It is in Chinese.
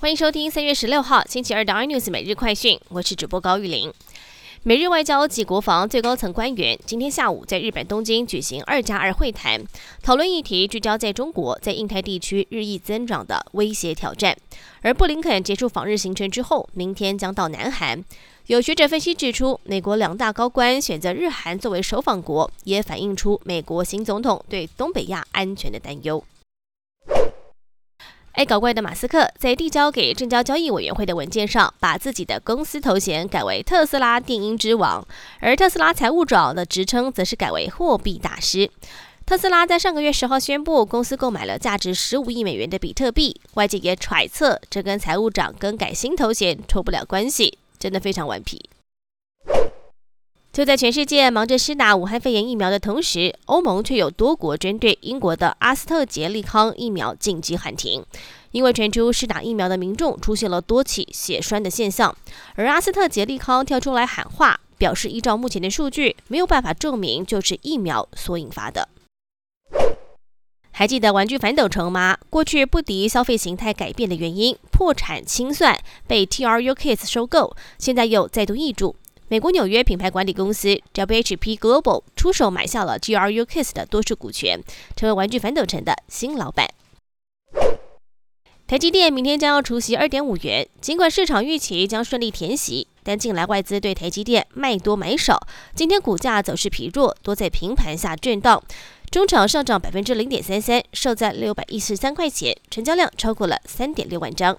欢迎收听三月十六号星期二的 iNews 每日快讯，我是主播高玉玲。美日外交及国防最高层官员今天下午在日本东京举行二加二会谈，讨论议题聚焦在中国在印太地区日益增长的威胁挑战。而布林肯结束访日行程之后，明天将到南韩。有学者分析指出，美国两大高官选择日韩作为首访国，也反映出美国新总统对东北亚安全的担忧。爱搞怪的马斯克在递交给证交交易委员会的文件上，把自己的公司头衔改为特斯拉电音之王，而特斯拉财务长的职称则是改为货币大师。特斯拉在上个月十号宣布，公司购买了价值十五亿美元的比特币，外界也揣测这跟财务长更改新头衔脱不了关系，真的非常顽皮。就在全世界忙着施打武汉肺炎疫苗的同时，欧盟却有多国针对英国的阿斯特捷利康疫苗紧急喊停，因为传出施打疫苗的民众出现了多起血栓的现象，而阿斯特捷利康跳出来喊话，表示依照目前的数据，没有办法证明就是疫苗所引发的。还记得玩具反斗城吗？过去不敌消费形态改变的原因，破产清算，被 TRU Kids 收购，现在又再度易主。美国纽约品牌管理公司 WHP Global 出手买下了 GRU Kids 的多数股权，成为玩具反斗城的新老板。台积电明天将要除息二点五元，尽管市场预期将顺利填息，但近来外资对台积电卖多买少，今天股价走势疲弱，多在平盘下震荡。中场上涨百分之零点三三，收在六百一十三块钱，成交量超过了三点六万张。